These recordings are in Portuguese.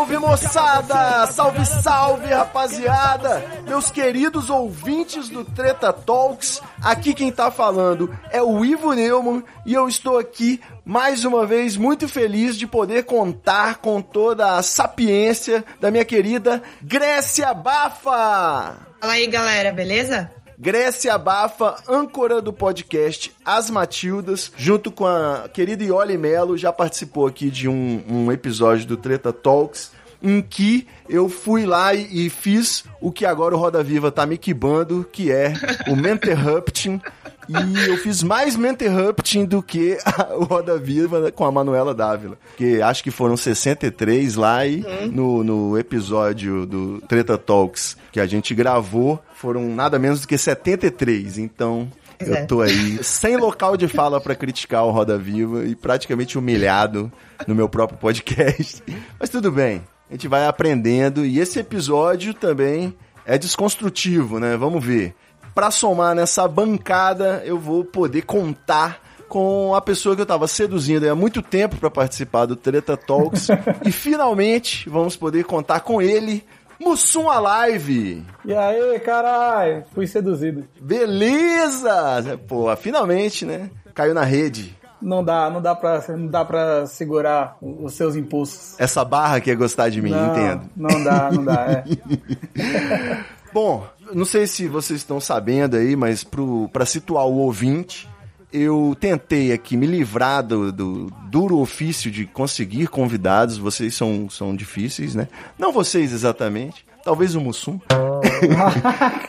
Salve, moçada! Salve, salve rapaziada! Meus queridos ouvintes do Treta Talks, aqui quem tá falando é o Ivo Neumann e eu estou aqui mais uma vez muito feliz de poder contar com toda a sapiência da minha querida Grécia Bafa! Fala aí, galera, beleza? Grécia Bafa, âncora do podcast As Matildas, junto com a querida Ioli Melo, já participou aqui de um, um episódio do Treta Talks, em que eu fui lá e, e fiz o que agora o Roda Viva tá me quibando, que é o Menterrupting. E eu fiz mais Menterrupting do que a- o Roda Viva com a Manuela Dávila. Que acho que foram 63 lá e no, no episódio do Treta Talks que a gente gravou, foram nada menos do que 73. Então, eu É. tô aí sem local de fala pra criticar o Roda Viva e praticamente humilhado no meu próprio podcast. Mas tudo bem, a gente vai aprendendo e esse episódio também é desconstrutivo, né? Vamos ver. Pra somar nessa bancada, eu vou poder contar com a pessoa que eu tava seduzindo há muito tempo pra participar do Treta Talks e finalmente vamos poder contar com ele, Mussum Alive. E aí, caralho, fui seduzido. Beleza! Pô, finalmente, né? Caiu na rede. Não dá, não dá pra, não dá pra segurar os seus impulsos. Essa barra que é gostar de mim, não, entendo. Não dá, não dá, é. Bom, não sei se vocês estão sabendo aí, mas pro, pra situar o ouvinte, eu tentei aqui me livrar do, do duro ofício de conseguir convidados. Vocês são, são difíceis, né? Não vocês exatamente. Talvez o Mussum.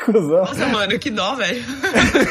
Nossa, mano, que dó, velho.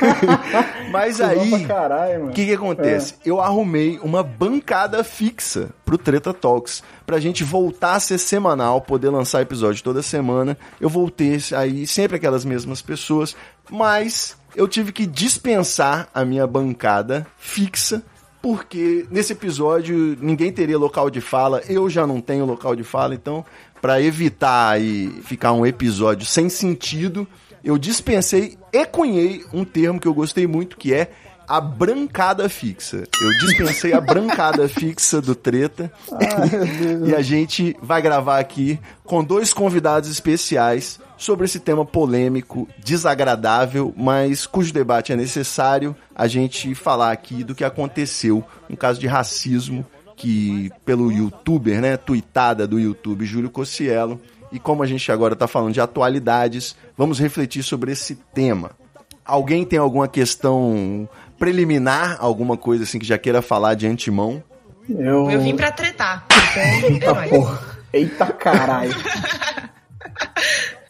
Mas Cuzão aí, pra caralho, O que que acontece? Eu arrumei uma bancada fixa pro Treta Talks, pra gente voltar a ser semanal, poder lançar episódio toda semana. Eu voltei aí sempre aquelas mesmas pessoas, mas eu tive que dispensar a minha bancada fixa porque nesse episódio ninguém teria local de fala, eu já não tenho local de fala, então pra evitar aí ficar um episódio sem sentido, eu dispensei e cunhei um termo que eu gostei muito que é a brancada fixa. Eu dispensei a brancada fixa do treta e a gente vai gravar aqui com dois convidados especiais sobre esse tema polêmico, desagradável, mas cujo debate é necessário a gente falar aqui do que aconteceu, um caso de racismo que pelo youtuber, né, tuitada do YouTube Júlio Cossielo. E como a gente agora tá falando de atualidades, vamos refletir sobre esse tema. Alguém tem alguma questão preliminar, alguma coisa assim que já queira falar de antemão? Eu, Eu vim pra tretar. Então, é. Porra. Eita caralho.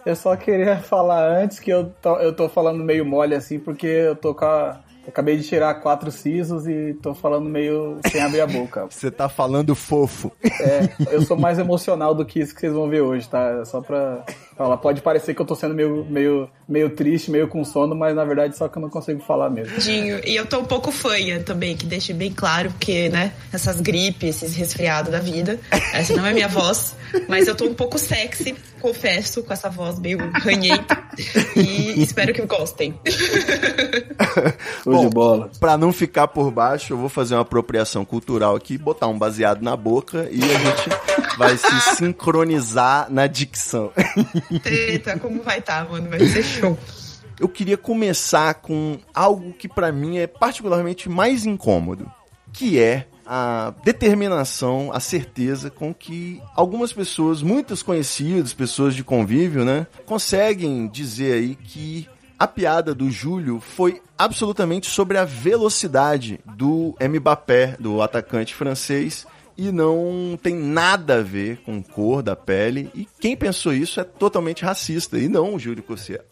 Eu só queria falar antes que eu tô, eu tô falando meio mole assim, porque eu tô com a. acabei de tirar quatro sisos e tô falando meio sem abrir a boca. Você tá falando fofo. É, eu sou mais emocional do que isso que vocês vão ver hoje, tá? Só pra falar. Pode parecer que eu tô sendo meio, meio, meio triste, meio com sono, mas na verdade só que eu não consigo falar mesmo. Tadinho. E eu tô um pouco fanha também, que deixe bem claro, porque, né, essas gripes, esses resfriados da vida, essa não é minha voz, mas eu tô um pouco sexy, confesso, com essa voz meio ranhenta. E espero que gostem. Show de bola. Pra não ficar por baixo, eu vou fazer uma apropriação cultural aqui, botar um baseado na boca e a gente vai se sincronizar na dicção. Treta, como vai tá, mano? Vai ser show. Eu queria começar com algo que pra mim é particularmente mais incômodo, que é a determinação, a certeza com que algumas pessoas, muitos conhecidos, pessoas de convívio, né, conseguem dizer aí que a piada do Júlio foi absolutamente sobre a velocidade do Mbappé, do atacante francês, e não tem nada a ver com cor da pele. E quem pensou isso é totalmente racista, e não o Júlio Cossier.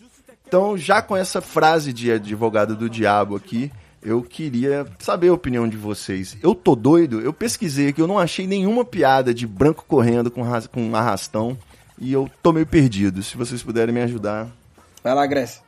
Então, já com essa frase de advogado do diabo aqui, eu queria saber a opinião de vocês. Eu tô doido? Eu pesquisei aqui, eu não achei nenhuma piada de branco correndo com, com arrastão. e eu tô meio perdido. Se vocês puderem me ajudar. Vai lá, Grécia.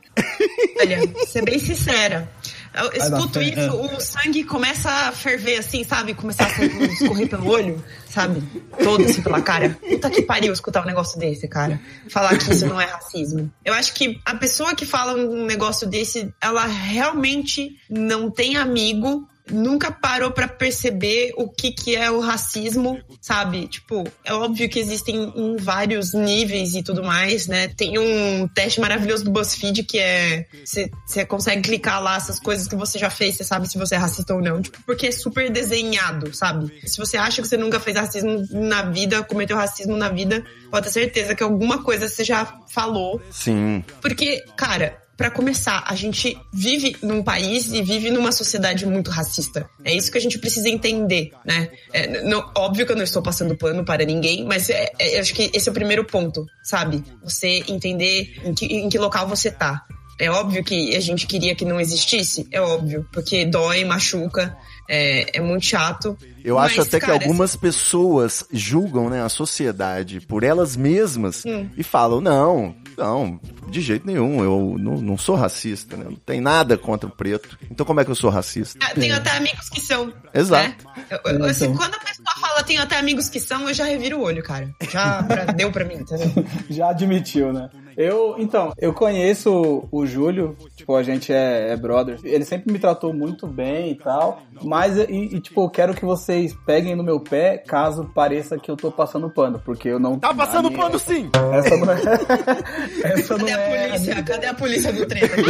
Olha, ser bem sincera. Eu escuto isso, o sangue começa a ferver assim, sabe? Começar a escorrer pelo olho, sabe? Todo assim pela cara. Puta que pariu escutar um negócio desse, cara. Falar que isso não é racismo. Eu acho que a pessoa que fala um negócio desse, ela realmente não tem amigo. Nunca parou pra perceber o que que é o racismo, sabe? Tipo, é óbvio que existem em vários níveis e tudo mais, né? Tem um teste maravilhoso do BuzzFeed que é você consegue clicar lá essas coisas que você já fez, você sabe se você é racista ou não, tipo, porque é super desenhado, sabe? Se você acha que você nunca fez racismo na vida, cometeu racismo na vida, pode ter certeza que alguma coisa você já falou Sim. porque, cara, pra começar, a gente vive num país e vive numa sociedade muito racista. É isso que a gente precisa entender, né? É, não- óbvio que eu não estou passando pano para ninguém, mas é- é- eu acho que esse é o primeiro ponto, sabe? Você entender em que, em que local você tá. É óbvio que a gente queria que não existisse, é óbvio, porque dói, machuca, é, é muito chato. Eu Mas, acho até cara, que algumas pessoas julgam né, a sociedade por elas mesmas Hum. e falam: não, não, de jeito nenhum, eu não, não sou racista, né? Não tem nada contra o preto. Então como é que eu sou racista? Ah, Tenho até amigos que são. Exato. né? Eu- eu- assim, Então. quando a pessoa fala tenho até amigos que são, eu já reviro o olho, cara. Já pra- deu pra mim, entendeu? Já admitiu, né? Eu, então, eu conheço o Júlio, tipo, a gente é, é brother. Ele sempre me tratou muito bem e tal. Mas, e, e, tipo, eu quero que vocês peguem no meu pé caso pareça que eu tô passando pano, porque eu não. Tá passando minha- pano sim! Essa não é. Essa não Cadê a é. polícia? Cadê a polícia do treta?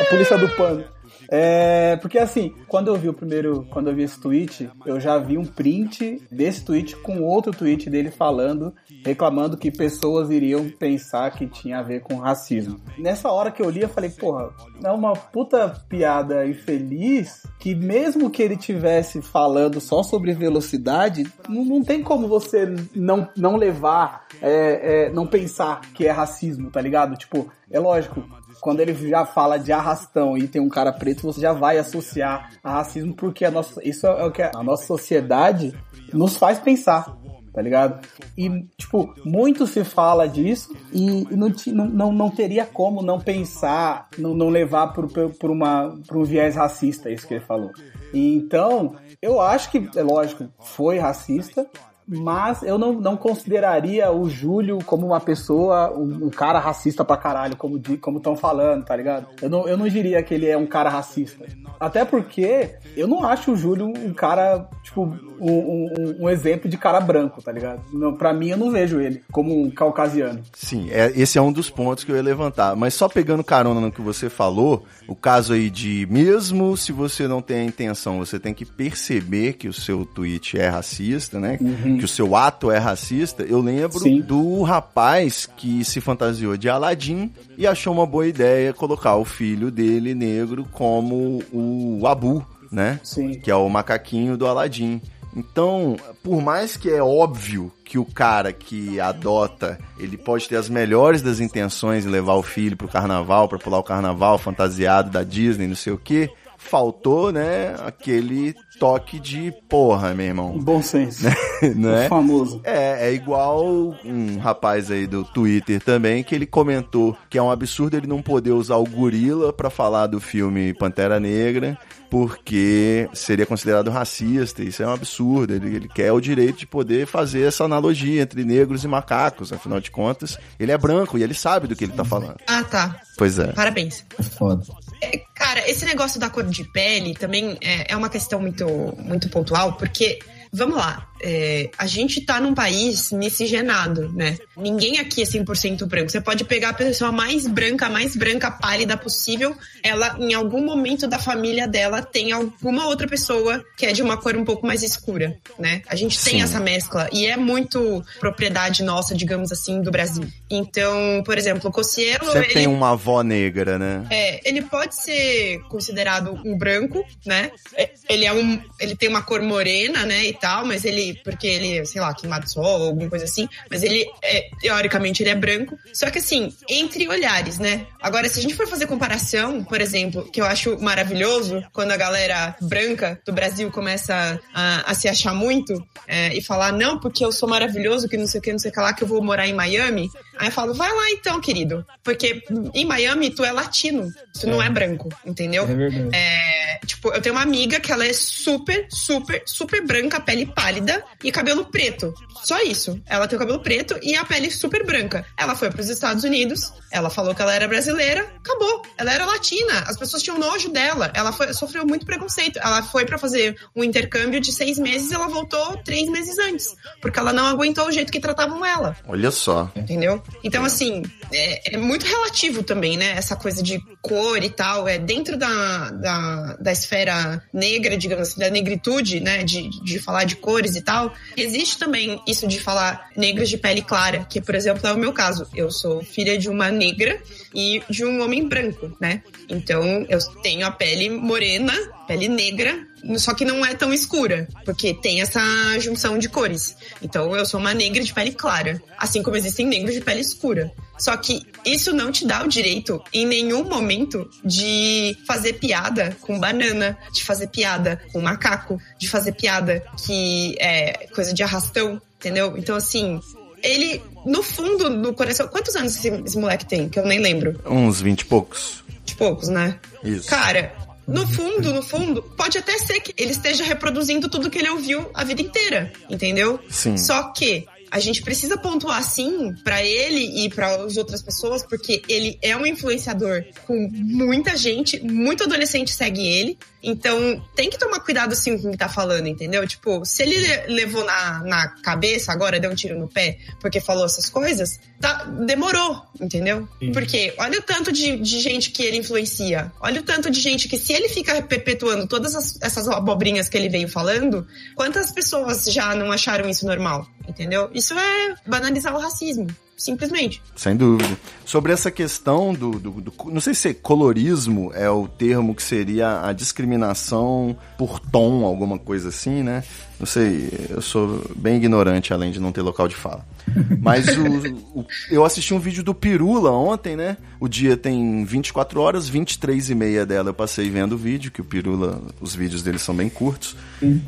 A polícia do pano. É, porque assim, quando eu vi o primeiro, quando eu vi esse tweet, eu já vi um print desse tweet com outro tweet dele falando, reclamando que pessoas iriam pensar que tinha a ver com racismo. Nessa hora que eu li, eu falei, porra, é uma puta piada infeliz que mesmo que ele tivesse falando só sobre velocidade, não, não tem como você não, não levar, é, é, não pensar que é racismo, tá ligado? Tipo, é lógico, quando ele já fala de arrastão e tem um cara preto, você já vai associar a racismo porque a nossa, isso é o que a nossa sociedade nos faz pensar, tá ligado? E, tipo, muito se fala disso e não, não, não, teria como não pensar, não, não levar por, por, uma, por um viés racista, isso que ele falou. Então, eu acho que, é lógico, foi racista, mas eu não, não consideraria o Júlio como uma pessoa, um, um cara racista pra caralho, como di- como estão falando, tá ligado? Eu não, eu não diria que ele é um cara racista. Até porque eu não acho o Júlio um cara, tipo, um, um- um exemplo de cara branco, tá ligado? Não, pra mim, eu não vejo ele como um caucasiano. Sim, é, esse é um dos pontos que eu ia levantar. Mas só pegando carona no que você falou, o caso aí de mesmo se você não tem a intenção, você tem que perceber que o seu tweet é racista, né? Que o seu ato é racista. Eu lembro Sim. do rapaz que se fantasiou de Aladdin e achou uma boa ideia colocar o filho dele negro como o Abu, né? Sim. que é o macaquinho do Aladdin. Então, por mais que é óbvio que o cara que adota, ele pode ter as melhores das intenções de levar o filho pro carnaval, pra pular o carnaval fantasiado da Disney, não sei o que, faltou, né, aquele toque de porra, meu irmão. Bom senso. não é? O famoso. É, é igual um rapaz aí do Twitter também que ele comentou que é um absurdo ele não poder usar o gorila pra falar do filme Pantera Negra porque seria considerado racista. Isso é um absurdo. Ele, ele quer o direito de poder fazer essa analogia entre negros e macacos. Afinal de contas, ele é branco e ele sabe do que ele tá falando. Ah, tá. Pois é. Parabéns. Foda. É, cara, esse negócio da cor de pele também é, é uma questão muito, muito pontual, porque, vamos lá, é, a gente tá num país miscigenado, né? Ninguém aqui é 100% branco. Você pode pegar a pessoa mais branca, mais branca, pálida possível, ela, em algum momento da família dela, tem alguma outra pessoa que é de uma cor um pouco mais escura, né? A gente tem Sim. essa mescla e é muito propriedade nossa, digamos assim, do Brasil. Então, por exemplo, o Cossielo, Sempre ele tem uma avó negra, né? é, ele pode ser considerado um branco, né? É, Ele é um, ele tem uma cor morena, né, e tal, mas ele ele, porque ele, sei lá, queimado de sol, alguma coisa assim, mas ele, é, teoricamente, ele é branco. Só que assim, entre olhares, né? Agora, se a gente for fazer comparação, por exemplo, que eu acho maravilhoso, quando a galera branca do Brasil começa a, a se achar muito é, e falar, não, porque eu sou maravilhoso, que não sei o que, não sei o que lá, que eu vou morar em Miami. Aí eu falo, vai lá então, querido. Porque em Miami tu é latino, tu não é branco, entendeu? É verdade. É, tipo, eu tenho uma amiga que ela é super, super, super branca, pele pálida e cabelo preto. Só isso. Ela tem o cabelo preto e a pele super branca. Ela foi para os Estados Unidos, ela falou que ela era brasileira, acabou. Ela era latina, as pessoas tinham nojo dela. Ela foi- sofreu muito preconceito. Ela foi para fazer um intercâmbio de seis meses e ela voltou três meses antes, porque ela não aguentou o jeito que tratavam ela Olha só. entendeu? Então, assim, é, é muito relativo também, né? Essa coisa de cor e tal. É dentro da, da, da esfera negra, digamos assim, da negritude, né? De, de falar de cores e tal. Existe também isso de falar negros de pele clara, que, por exemplo, é o meu caso. Eu sou filha de uma negra e de um homem branco, né? Então, eu tenho a pele morena, pele negra, só que não é tão escura, porque tem essa junção de cores. Então, eu sou uma negra de pele clara, assim como existem negros de pele escura. Só que isso não te dá o direito, em nenhum momento, de fazer piada com banana, de fazer piada com macaco, de fazer piada que é coisa de arrastão, entendeu? Então, assim, ele, no fundo, no coração. Quantos anos esse, esse moleque tem? Que eu nem lembro. Uns 20 e poucos. De poucos, né? Isso. Cara, no fundo, no fundo, pode até ser que ele esteja reproduzindo tudo que ele ouviu a vida inteira, entendeu? Sim. Só que a gente precisa pontuar sim pra ele e para as outras pessoas, porque ele é um influenciador com muita gente, muito adolescente segue ele. Então, tem que tomar cuidado assim com o que tá falando, entendeu? Tipo, se ele le- levou na, na cabeça agora, deu um tiro no pé porque falou essas coisas, tá, demorou, entendeu? Porque olha o tanto de, de gente que ele influencia. Olha o tanto de gente que, se ele fica perpetuando todas as- essas abobrinhas que ele veio falando, quantas pessoas já não acharam isso normal? Entendeu? Isso é banalizar o racismo. Simplesmente. Sem dúvida. Sobre essa questão do, do, do- Não sei se colorismo é o termo que seria a discriminação por tom, alguma coisa assim, né? Não sei, eu sou bem ignorante, além de não ter local de fala. Mas o, o- eu assisti um vídeo do Pirula ontem, né? O dia tem 24 horas, 23 e meia dela eu passei vendo o vídeo, que o Pirula, os vídeos dele são bem curtos.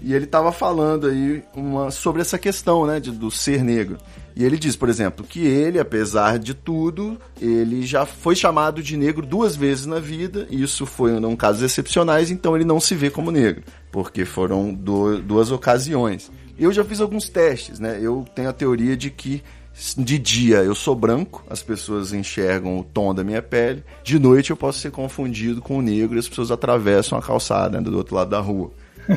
E ele tava falando aí uma, sobre essa questão, né, de, do ser negro. E ele diz, por exemplo, que ele, apesar de tudo, ele já foi chamado de negro duas vezes na vida. e Isso foi em casos excepcionais, então ele não se vê como negro, porque foram du- duas ocasiões. Eu já fiz alguns testes, né? Eu tenho a teoria de que de dia eu sou branco, as pessoas enxergam o tom da minha pele. De noite eu posso ser confundido com o negro e as pessoas atravessam a calçada né, do outro lado da rua.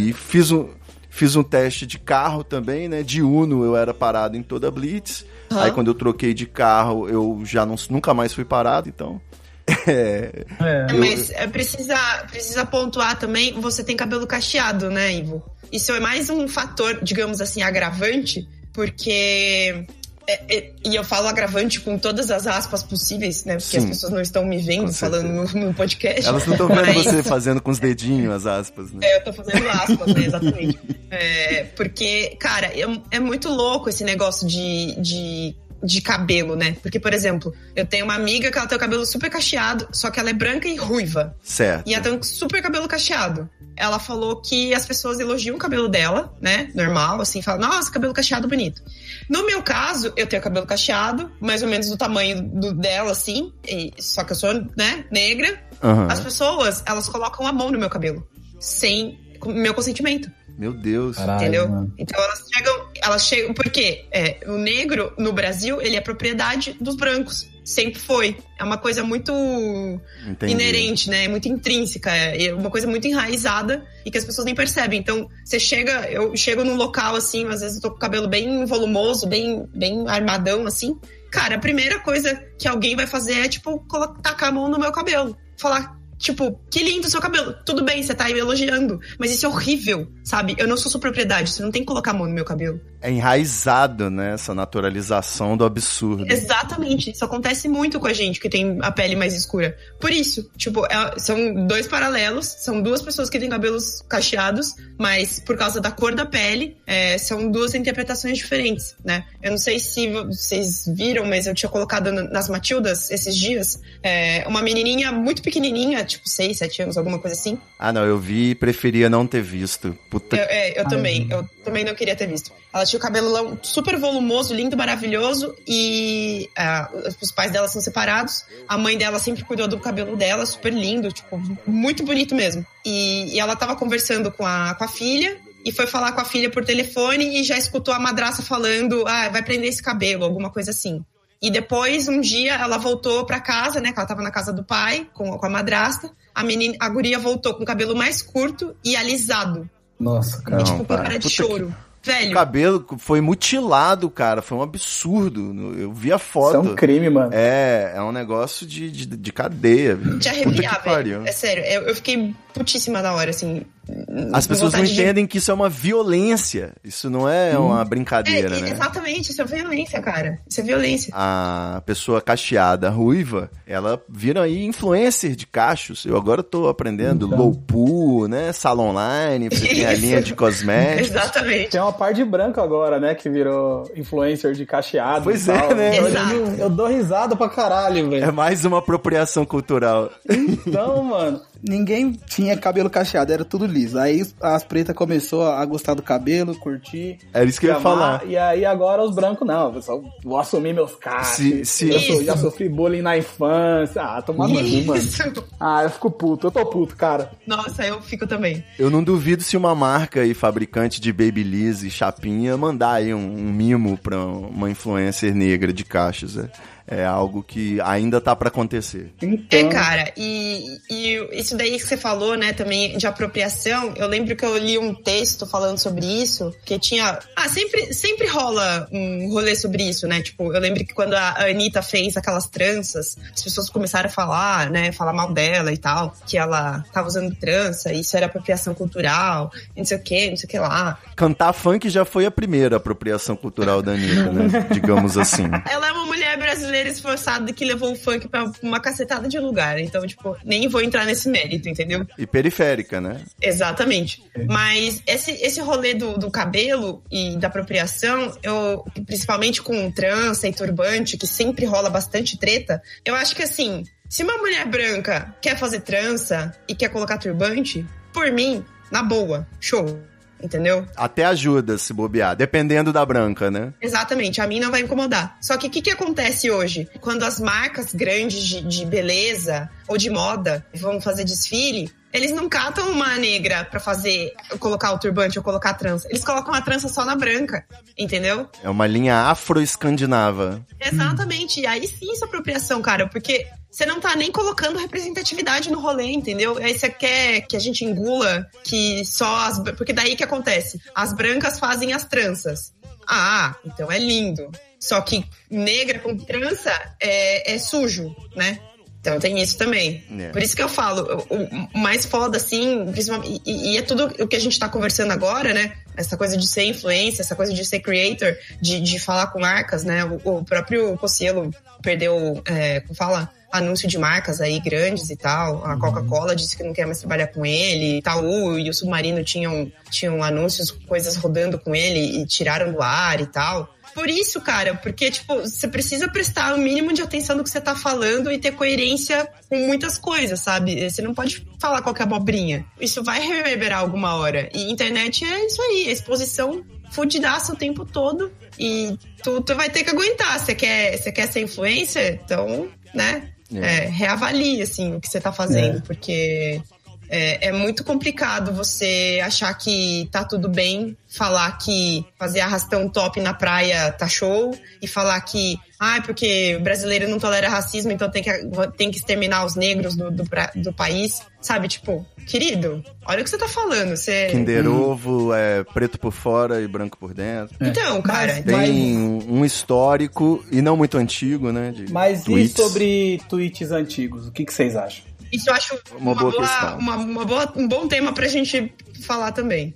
E fiz um, fiz um teste de carro também, né? De Uno eu era parado em toda a Blitz. Aí quando eu troquei de carro eu já não, nunca mais fui parado, então. É, É. Mas é, precisa, precisa pontuar também, você tem cabelo cacheado, né, Ivo? Isso é mais um fator, digamos assim, agravante, porque. É- é- e eu falo agravante com todas as aspas possíveis, né? Porque Sim. as pessoas não estão me vendo falando no, no podcast. elas não estão vendo mas- você fazendo com os dedinhos as aspas, né? é, eu tô fazendo aspas, né? Exatamente. É, porque, cara, é, é muito louco esse negócio de, de, de cabelo, né? Porque, por exemplo, eu tenho uma amiga que ela tem o cabelo super cacheado, só que ela é branca e ruiva. Certo. E ela tem um super cabelo cacheado. Ela falou que as pessoas elogiam o cabelo dela, né? Normal, assim, falam, nossa, cabelo cacheado bonito. No meu caso, eu tenho cabelo cacheado, mais ou menos do tamanho do dela, assim, e- só que eu sou, né, negra. Aham. As pessoas, elas colocam a mão no meu cabelo, sem com- meu consentimento. Meu Deus. Caralho, Entendeu? mano. Então elas chegam, elas chegam, porque é, o negro no Brasil ele é propriedade dos brancos, sempre foi. É uma coisa muito Entendi. inerente, né? É muito intrínseca, é uma coisa muito enraizada e que as pessoas nem percebem. Então você chega, eu chego num local assim, às vezes eu tô com o cabelo bem volumoso, bem, bem armadão assim. Cara, a primeira coisa que alguém vai fazer é tipo tacar a mão no meu cabelo, falar Tipo, que lindo seu cabelo. Tudo bem, você tá aí elogiando. Mas isso é horrível, sabe? Eu não sou sua propriedade. Você não tem que colocar a mão no meu cabelo. É enraizado, né? Essa naturalização do absurdo. Exatamente. Isso acontece muito com a gente que tem a pele mais escura. Por isso, tipo, é- são dois paralelos. São duas pessoas que têm cabelos cacheados, mas por causa da cor da pele, é, são duas interpretações diferentes, né? Eu não sei se vocês viram, mas eu tinha colocado nas Matildas esses dias é, uma menininha muito pequenininha, tipo 6, 7 anos, alguma coisa assim. Ah, não, eu vi e preferia não ter visto. Puta Eu, é, eu também, eu também não queria ter visto. Ela tinha o cabelo super volumoso, lindo, maravilhoso, e ah, os pais dela são separados. A mãe dela sempre cuidou do cabelo dela, super lindo, tipo, muito bonito mesmo. E, e ela tava conversando com a, com a filha, e foi falar com a filha por telefone e já escutou a madraça falando, ah, vai prender esse cabelo, alguma coisa assim. E depois, um dia, ela voltou pra casa, né? Que ela tava na casa do pai, com, com a madrasta. A menina, a guria voltou com o cabelo mais curto e alisado. Nossa, cara. E, tipo, com cara, cara de choro. O Velho, cabelo foi mutilado, cara. Foi um absurdo. Eu vi a Isso foto. é um crime, mano. É, é um negócio de, de, de cadeia. velho. te arrepiar, que pariu. velho. É sério, eu, eu fiquei putíssima na hora, assim. As pessoas não vontade de- entendem que isso é uma violência. Isso não é uma É, brincadeira, e- né? exatamente, isso é violência, cara. Isso é violência. A pessoa cacheada, ruiva, ela vira aí influencer de cachos. Eu agora tô aprendendo Então. low pool, né? Salon online, você tem a linha de cosméticos. Exatamente. Tem uma par de branco agora, né? Que virou influencer de cacheado. Pois e é, né? Eu, eu- dou risada pra caralho, É velho. mais uma apropriação cultural. Então, mano. Ninguém tinha cabelo cacheado, era tudo liso. Aí as pretas começou a gostar do cabelo, curtir. Era isso que eu ia amar, falar. E aí agora os brancos não, pessoal. Vou assumir meus cachos. Se- Eu sou- já sofri bullying na infância. Ah, tomar no cu, mano. Ah, eu fico puto, eu tô puto, cara. Nossa, eu fico também. Eu não duvido se uma marca e fabricante de Babyliss e chapinha mandar aí um, um mimo pra uma influencer negra de cachos. É, é algo que ainda tá pra acontecer. Então, É, cara, e, e isso daí que você falou, né, também de apropriação, eu lembro que eu li um texto falando sobre isso, que tinha. Ah, sempre, sempre rola um rolê sobre isso, né? Tipo, eu lembro que quando a Anitta fez aquelas tranças, as pessoas começaram a falar, né, falar mal dela e tal, que ela tava usando trança, isso era apropriação cultural, não sei o que, não sei o que lá. Cantar funk já foi a primeira apropriação cultural da Anitta, né? Digamos assim. Ela é uma mulher brasileira esforçada que levou o funk pra uma cacetada de lugar. Então, tipo, nem vou entrar nesse mérito, entendeu? E periférica, né? Exatamente. Mas esse, esse rolê do, do cabelo e da apropriação, eu, principalmente com trança e turbante, que sempre rola bastante treta, eu acho que assim, se uma mulher branca quer fazer trança e quer colocar turbante, por mim, na boa, show. Entendeu? Até ajuda se bobear, dependendo da branca, né? Exatamente, a mim não vai incomodar. Só que o que, que acontece hoje? Quando as marcas grandes de, de beleza ou de moda vão fazer desfile, eles não catam uma negra pra fazer, colocar o turbante ou colocar a trança. Eles colocam a trança só na branca, entendeu? É uma linha afro-escandinava. Exatamente. E aí sim isso é apropriação, cara, porque você não tá nem colocando representatividade no rolê, entendeu? Aí você quer que a gente engula que só as. Porque daí que acontece? As brancas fazem as tranças. Ah, então é lindo. Só que negra com trança é, é sujo, né? Então tem isso também. É. Por isso que eu falo, o, o mais foda, assim. E, e é tudo o que a gente tá conversando agora, né? Essa coisa de ser influencer, essa coisa de ser creator, de, de falar com marcas, né? O, o próprio Cossielo perdeu, é, como fala? Anúncio de marcas aí grandes e tal. A Coca-Cola disse que não quer mais trabalhar com ele. Itaú e o Submarino tinham, tinham anúncios, coisas rodando com ele e tiraram do ar e tal por isso, cara, porque, tipo, você precisa prestar o mínimo de atenção no que você tá falando e ter coerência com muitas coisas, sabe? Você não pode falar qualquer abobrinha. Isso vai reverberar alguma hora. E internet é isso aí, é exposição fudidaça o tempo todo. E tu, tu vai ter que aguentar. Você quer, você quer ser influencer? Então, né? É. É, reavalie, assim, o que você tá fazendo, porque é, é muito complicado você achar que tá tudo bem, falar que fazer arrastão top na praia tá show e falar que, ah, porque o brasileiro não tolera racismo, então tem que, tem que exterminar os negros do, do, do país. Sabe, tipo, querido, olha o que você tá falando. Você... Kinder Ovo é preto por fora e branco por dentro. Então, cara, Tem um histórico, e não muito antigo, né? De Mas tweets. e sobre tweets antigos? O que, que vocês acham? Isso eu acho Uma boa questão. uma- uma boa- um bom tema pra gente falar também.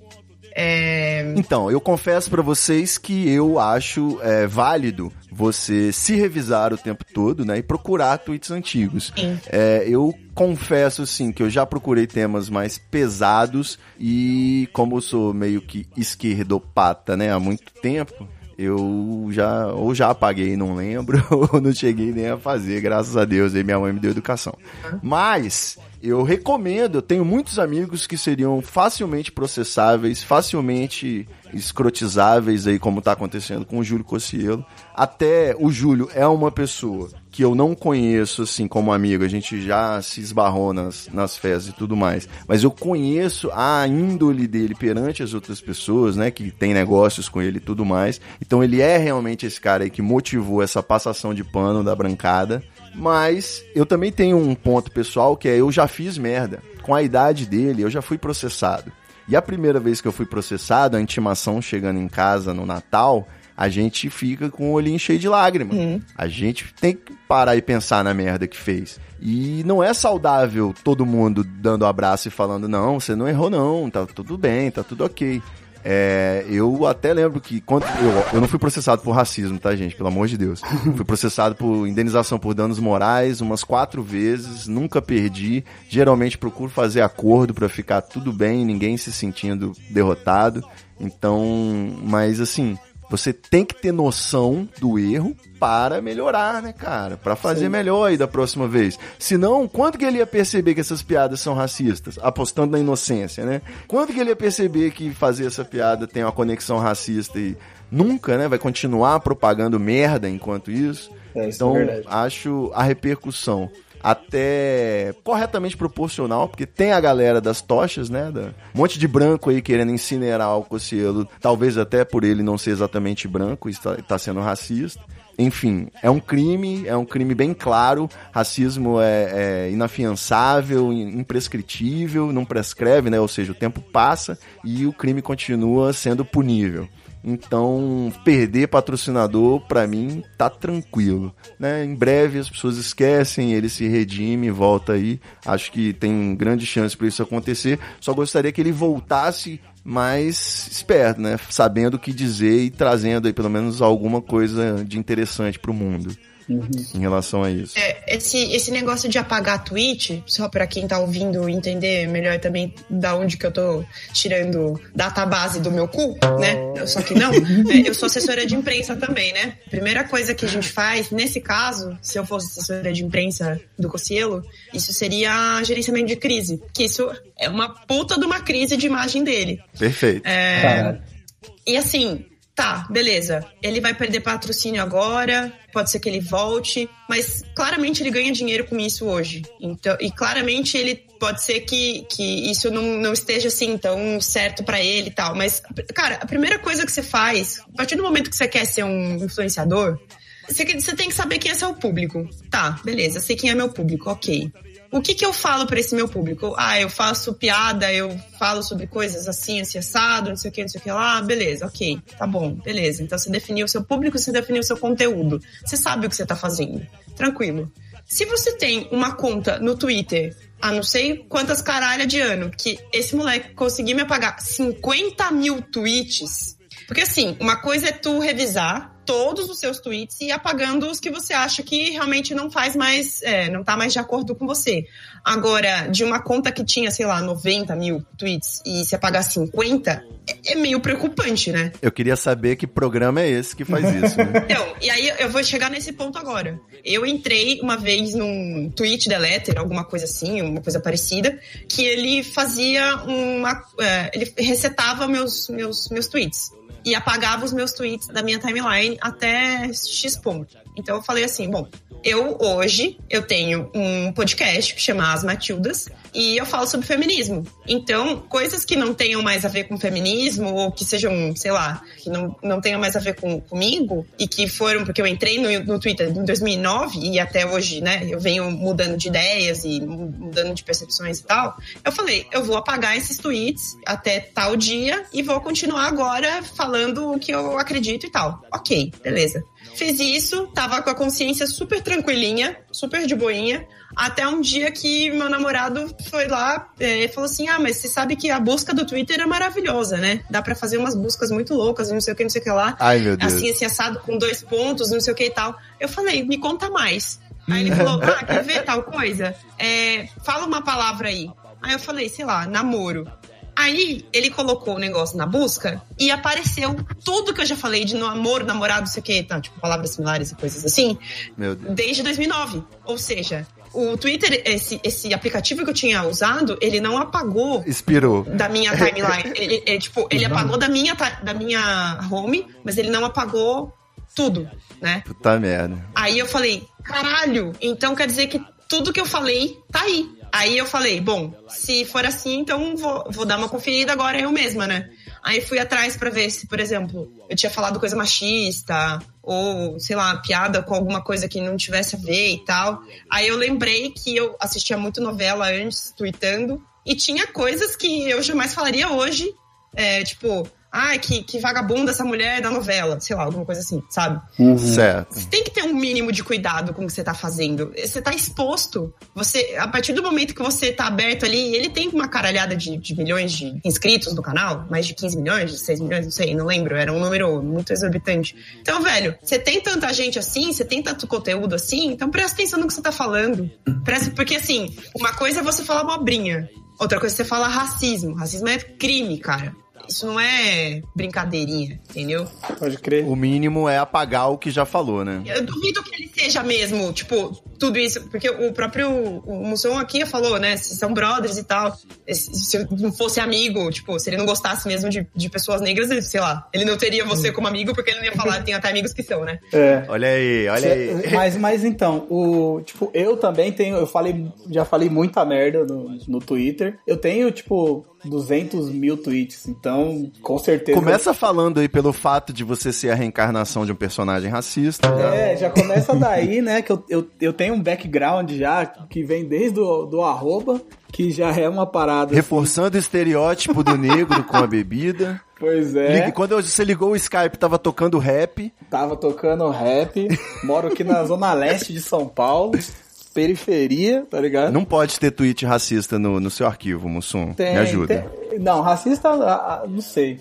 É, Então, eu confesso pra vocês que eu acho é, válido você se revisar o tempo todo, né, e procurar tweets antigos. É, eu confesso, sim, que eu já procurei temas mais pesados e como eu sou meio que esquerdopata, né, há muito tempo, eu já ou já apaguei, não lembro, ou não cheguei nem a fazer, graças a Deus, aí minha mãe me deu educação. Mas eu recomendo, eu tenho muitos amigos que seriam facilmente processáveis, facilmente escrotizáveis aí, como tá acontecendo com o Júlio Cossielo. Até o Júlio é uma pessoa que eu não conheço, assim, como amigo, a gente já se esbarrou nas, nas festas e tudo mais, mas eu conheço a índole dele perante as outras pessoas, né, que tem negócios com ele e tudo mais, então ele é realmente esse cara aí que motivou essa passação de pano da brancada, mas eu também tenho um ponto pessoal que é eu já fiz merda. Com a idade dele, eu já fui processado. E a primeira vez que eu fui processado, a intimação chegando em casa no Natal, a gente fica com o olhinho cheio de lágrima. A gente tem que parar e pensar na merda que fez. E não é saudável todo mundo dando abraço e falando, não, você não errou não, tá tudo bem, tá tudo ok. É, eu até lembro que quando eu, eu não fui processado por racismo, tá, gente? Pelo amor de Deus. fui processado por indenização por danos morais umas quatro vezes, nunca perdi. Geralmente procuro fazer acordo pra ficar tudo bem, ninguém se sentindo derrotado. Então, mas assim, você tem que ter noção do erro para melhorar, né, cara? Para fazer melhor aí da próxima vez. Senão, quando que ele ia perceber que essas piadas são racistas? Apostando na inocência, né? Quando que ele ia perceber que fazer essa piada tem uma conexão racista e nunca, né? Vai continuar propagando merda enquanto isso? É, isso então, é acho a repercussão até corretamente proporcional, porque tem a galera das tochas, né? Da, um monte de branco aí querendo incinerar o Cossielo, talvez até por ele não ser exatamente branco está, está sendo racista. Enfim, é um crime, é um crime bem claro. Racismo é, é inafiançável, in- imprescritível, não prescreve, né? Ou seja, o tempo passa e o crime continua sendo punível. Então, perder patrocinador, pra mim, tá tranquilo. Né? Em breve as pessoas esquecem, ele se redime, volta aí. Acho que tem grande chance para isso acontecer. Só gostaria que ele voltasse mais esperto, né? Sabendo o que dizer e trazendo aí pelo menos alguma coisa de interessante pro mundo em relação a isso. É, esse, esse negócio de apagar tweet, só pra quem tá ouvindo entender melhor também da onde que eu tô tirando database do meu cu, né? Eu- Só que não, é, eu sou assessora de imprensa também, né? Primeira coisa que a gente faz, nesse caso, se eu fosse assessora de imprensa do Cocielo, isso seria gerenciamento de crise. Que isso é uma puta de uma crise de imagem dele. Perfeito. É, e assim, tá, beleza. Ele vai perder patrocínio agora, pode ser que ele volte, mas claramente ele ganha dinheiro com isso hoje. Então, e claramente ele pode ser que, que isso não, não esteja assim tão certo pra ele e tal. Mas, cara, a primeira coisa que você faz, a partir do momento que você quer ser um influenciador, você, tem que saber quem é seu público. Tá, beleza, sei quem é meu público, ok. O que que eu falo pra esse meu público? Ah, eu faço piada, eu falo sobre coisas assim, assim, assado, não sei o que, não sei o que lá. Beleza, ok, tá bom, beleza. Então você definiu o seu público, você definiu o seu conteúdo. Você sabe o que você tá fazendo. Tranquilo. Se você tem uma conta no Twitter há não sei quantas caralhas de ano, que esse moleque conseguir me apagar 50 mil tweets. Porque assim, uma coisa é tu revisar todos os seus tweets e apagando os que você acha que realmente não faz mais, é, não tá mais de acordo com você. Agora, de uma conta que tinha, sei lá, 90 mil tweets e se apagar 50, é, meio preocupante, né? Eu queria saber que programa é esse que faz isso. Né? Então, e aí eu vou chegar nesse ponto agora. Eu entrei uma vez num tweet da Letter, alguma coisa assim, uma coisa parecida, que ele fazia uma. é, ele resetava meus, meus, meus tweets. E apagava os meus tweets da minha timeline até X ponto. Então eu falei assim, bom, eu hoje eu tenho um podcast que chama As Matildas, e eu falo sobre feminismo. Então, coisas que não tenham mais a ver com feminismo, ou que sejam, sei lá, que não, não tenham mais a ver com, comigo, e que foram, porque eu entrei no, no Twitter em 2009 e até hoje, né, eu venho mudando de ideias e mudando de percepções e tal. Eu falei, eu vou apagar esses tweets até tal dia e vou continuar agora falando o que eu acredito e tal. Ok, beleza. Fiz isso, tava com a consciência super tranquilinha, super de boinha. Até um dia que meu namorado foi lá é, e falou assim: Ah, mas você sabe que a busca do Twitter é maravilhosa, né? Dá para fazer umas buscas muito loucas, não sei o que, não sei o que lá. Ai, meu Deus. Assim, assim, assado com dois pontos, não sei o que e tal. Eu falei: Me conta mais. Aí ele falou: Ah, quer ver tal coisa? É, fala uma palavra aí. Aí eu falei: Sei lá, namoro. Aí ele colocou o negócio na busca e apareceu tudo que eu já falei de namoro, namorado, não sei o que, tá, tipo, palavras similares e coisas assim, Meu Deus. desde 2009. Ou seja, o Twitter, esse, esse aplicativo que eu tinha usado, ele não apagou Expirou. da minha timeline. ele, ele, tipo, ele apagou da minha, da minha home, mas ele não apagou tudo, né? Puta merda. Aí eu falei, caralho, então quer dizer que tudo que eu falei tá aí. Aí eu falei, bom, se for assim, então vou, vou dar uma conferida agora eu mesma, né? Aí fui atrás pra ver se, por exemplo, eu tinha falado coisa machista, ou, sei lá, piada com alguma coisa que não tivesse a ver e tal. Aí eu lembrei que eu assistia muito novela antes, tweetando, e tinha coisas que eu jamais falaria hoje, é, tipo, ai, que, que vagabunda essa mulher da novela, sei lá, alguma coisa assim, sabe? Certo. Você tem que ter um mínimo de cuidado com o que você tá fazendo. Você tá exposto. Você, a partir do momento que você tá aberto ali, ele tem uma caralhada de, de milhões de inscritos no canal, mais de 15 milhões, 16 milhões, não sei, não lembro, era um número muito exorbitante. Então, velho, você tem tanta gente assim, você tem tanto conteúdo assim, então presta atenção no que você tá falando. Presta, porque assim, uma coisa é você falar abobrinha, outra coisa é você falar racismo. Racismo é crime, cara. Isso não é brincadeirinha, entendeu? Pode crer. O mínimo é apagar o que já falou, né? Eu duvido que ele seja mesmo, tipo, tudo isso. Porque o próprio o Musson aqui falou, né? Se são brothers e tal. Se se não fosse amigo, tipo, se ele não gostasse mesmo de, de pessoas negras, ele, sei lá, ele não teria você como amigo, porque ele não ia falar, tem até amigos que são, né? É. Olha aí, olha aí. Mas, mas então, o, tipo, eu também tenho, eu falei, já falei muita merda no, no Twitter. Eu tenho, tipo, 200 mil tweets, então, com certeza. Começa falando aí pelo fato de você ser a reencarnação de um personagem racista. É, já começa daí, né? Que eu, eu, eu tenho um background já que vem desde o do arroba, que já é uma parada. Reforçando o estereótipo do negro com a bebida. Pois é. Quando você ligou o Skype, tava tocando rap. Tava tocando rap, moro aqui na zona leste de São Paulo, periferia, tá ligado? Não pode ter tweet racista no, no seu arquivo, Mussum. Tem, Me ajuda. tem- Não, racista, ah, ah, não sei.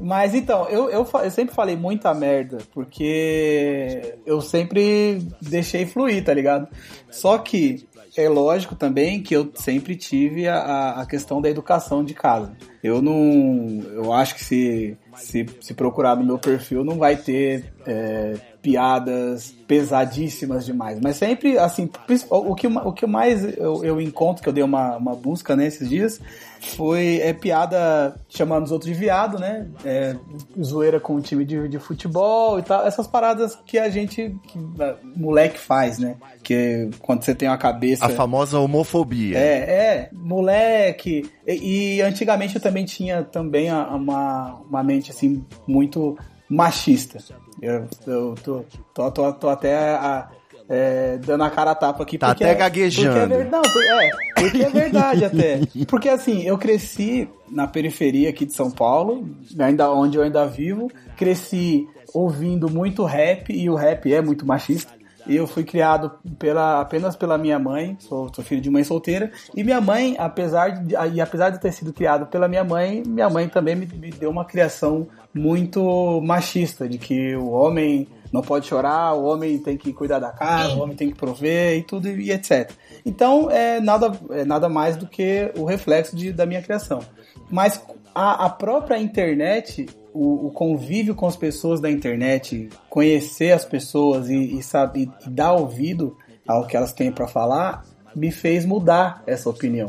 Mas então, eu, eu, eu sempre falei muita merda, porque eu sempre deixei fluir, tá ligado? Só que é lógico também que eu sempre tive a- a, a questão da educação de casa. Eu não. Eu acho que se, se, se procurar no meu perfil não vai ter é, piadas pesadíssimas demais. Mas sempre, assim, o que, o que mais eu, eu encontro, que eu dei uma, uma busca nesses dias, foi é, piada chamando os outros de viado, né? É, zoeira com o time de, de futebol e tal. Essas paradas que a gente, que, moleque faz, né? Que quando você tem uma cabeça. A famosa homofobia. É, é, moleque. E, e antigamente eu também tinha também uma, uma mente assim muito machista. Eu, eu tô, tô, tô, tô até a- é, dando a cara a tapa aqui. Tá porque até é- gaguejando. Porque é, não, por- é, porque é verdade até. Porque assim, eu cresci na periferia aqui de São Paulo, ainda onde eu ainda vivo. Cresci ouvindo muito rap e o rap é muito machista. Eu fui criado pela, apenas pela minha mãe, sou, sou filho de mãe solteira. E minha mãe, apesar de, e apesar de ter sido criado pela minha mãe, minha mãe também me, me deu uma criação muito machista, de que o homem não pode chorar, o homem tem que cuidar da casa, o homem tem que prover e tudo e etc. Então é nada, é nada mais do que o reflexo de, da minha criação. Mas a, a própria internet, o, o convívio com as pessoas da internet, conhecer as pessoas e, e saber e dar ouvido ao que elas têm para falar, me fez mudar essa opinião.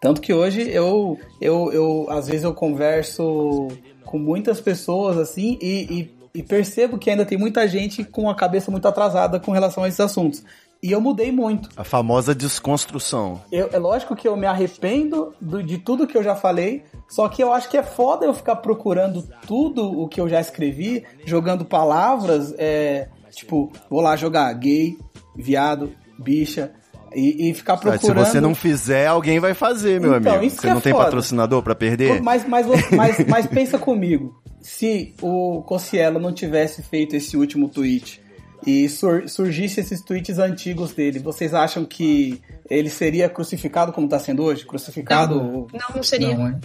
Tanto que hoje eu, eu, eu às vezes eu converso com muitas pessoas assim e, e, e percebo que ainda tem muita gente com a cabeça muito atrasada com relação a esses assuntos. E eu mudei muito. A famosa desconstrução. Eu- é lógico que eu me arrependo do- de tudo que eu já falei, só que eu acho que é foda eu ficar procurando tudo o que eu já escrevi, jogando palavras, é, tipo, vou lá jogar gay, viado, bicha, e, e ficar Ah, Se procurando... você não fizer, alguém vai fazer, meu Então, amigo. Você é não tem foda. patrocinador pra perder? Mas, mas, mas, mas pensa comigo, se o Cossielo não tivesse feito esse último tweet e sur- surgisse esses tweets antigos dele, vocês acham que ele seria crucificado como está sendo hoje? Crucificado? Não, não seria. Não, é.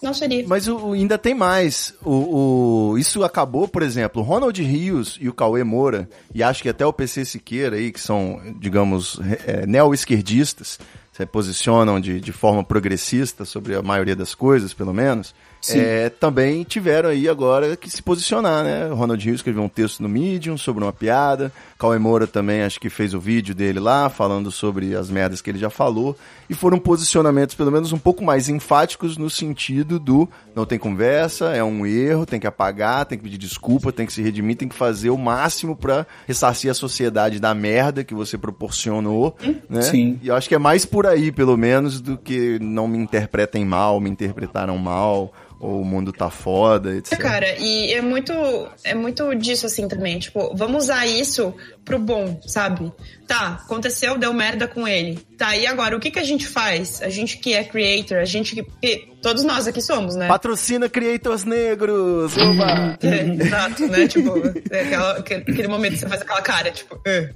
Não seria. Mas o, o- ainda tem mais. O, o- isso acabou, por exemplo, Ronald Rios e o Cauê Moura, e acho que até o PC Siqueira aí, que são, digamos, é, neo-esquerdistas, se posicionam de, de forma progressista sobre a maioria das coisas, pelo menos, é, também tiveram aí agora que se posicionar, né? O Ronald Rios escreveu um texto no Medium sobre uma piada, Cauê Moura também acho que fez o vídeo dele lá, falando sobre as merdas que ele já falou, e foram posicionamentos pelo menos um pouco mais enfáticos no sentido do não tem conversa, é um erro, tem que apagar, tem que pedir desculpa, tem que se redimir, tem que fazer o máximo pra ressarcir a sociedade da merda que você proporcionou, né? Sim. E eu acho que é mais por aí, pelo menos, do que não me interpretem mal, me interpretaram mal, ou o mundo tá foda, etc. Cara, e é muito, é muito disso assim também. Tipo, vamos usar isso pro bom, sabe? Tá, aconteceu, deu merda com ele. Tá, e agora, o que, que a gente faz? A gente que é creator, a gente que. que todos nós aqui somos, né? Patrocina Creators Negros! Oba! É, exato, né? Tipo, é aquela- aquele momento que você faz aquela cara, tipo. "Ah".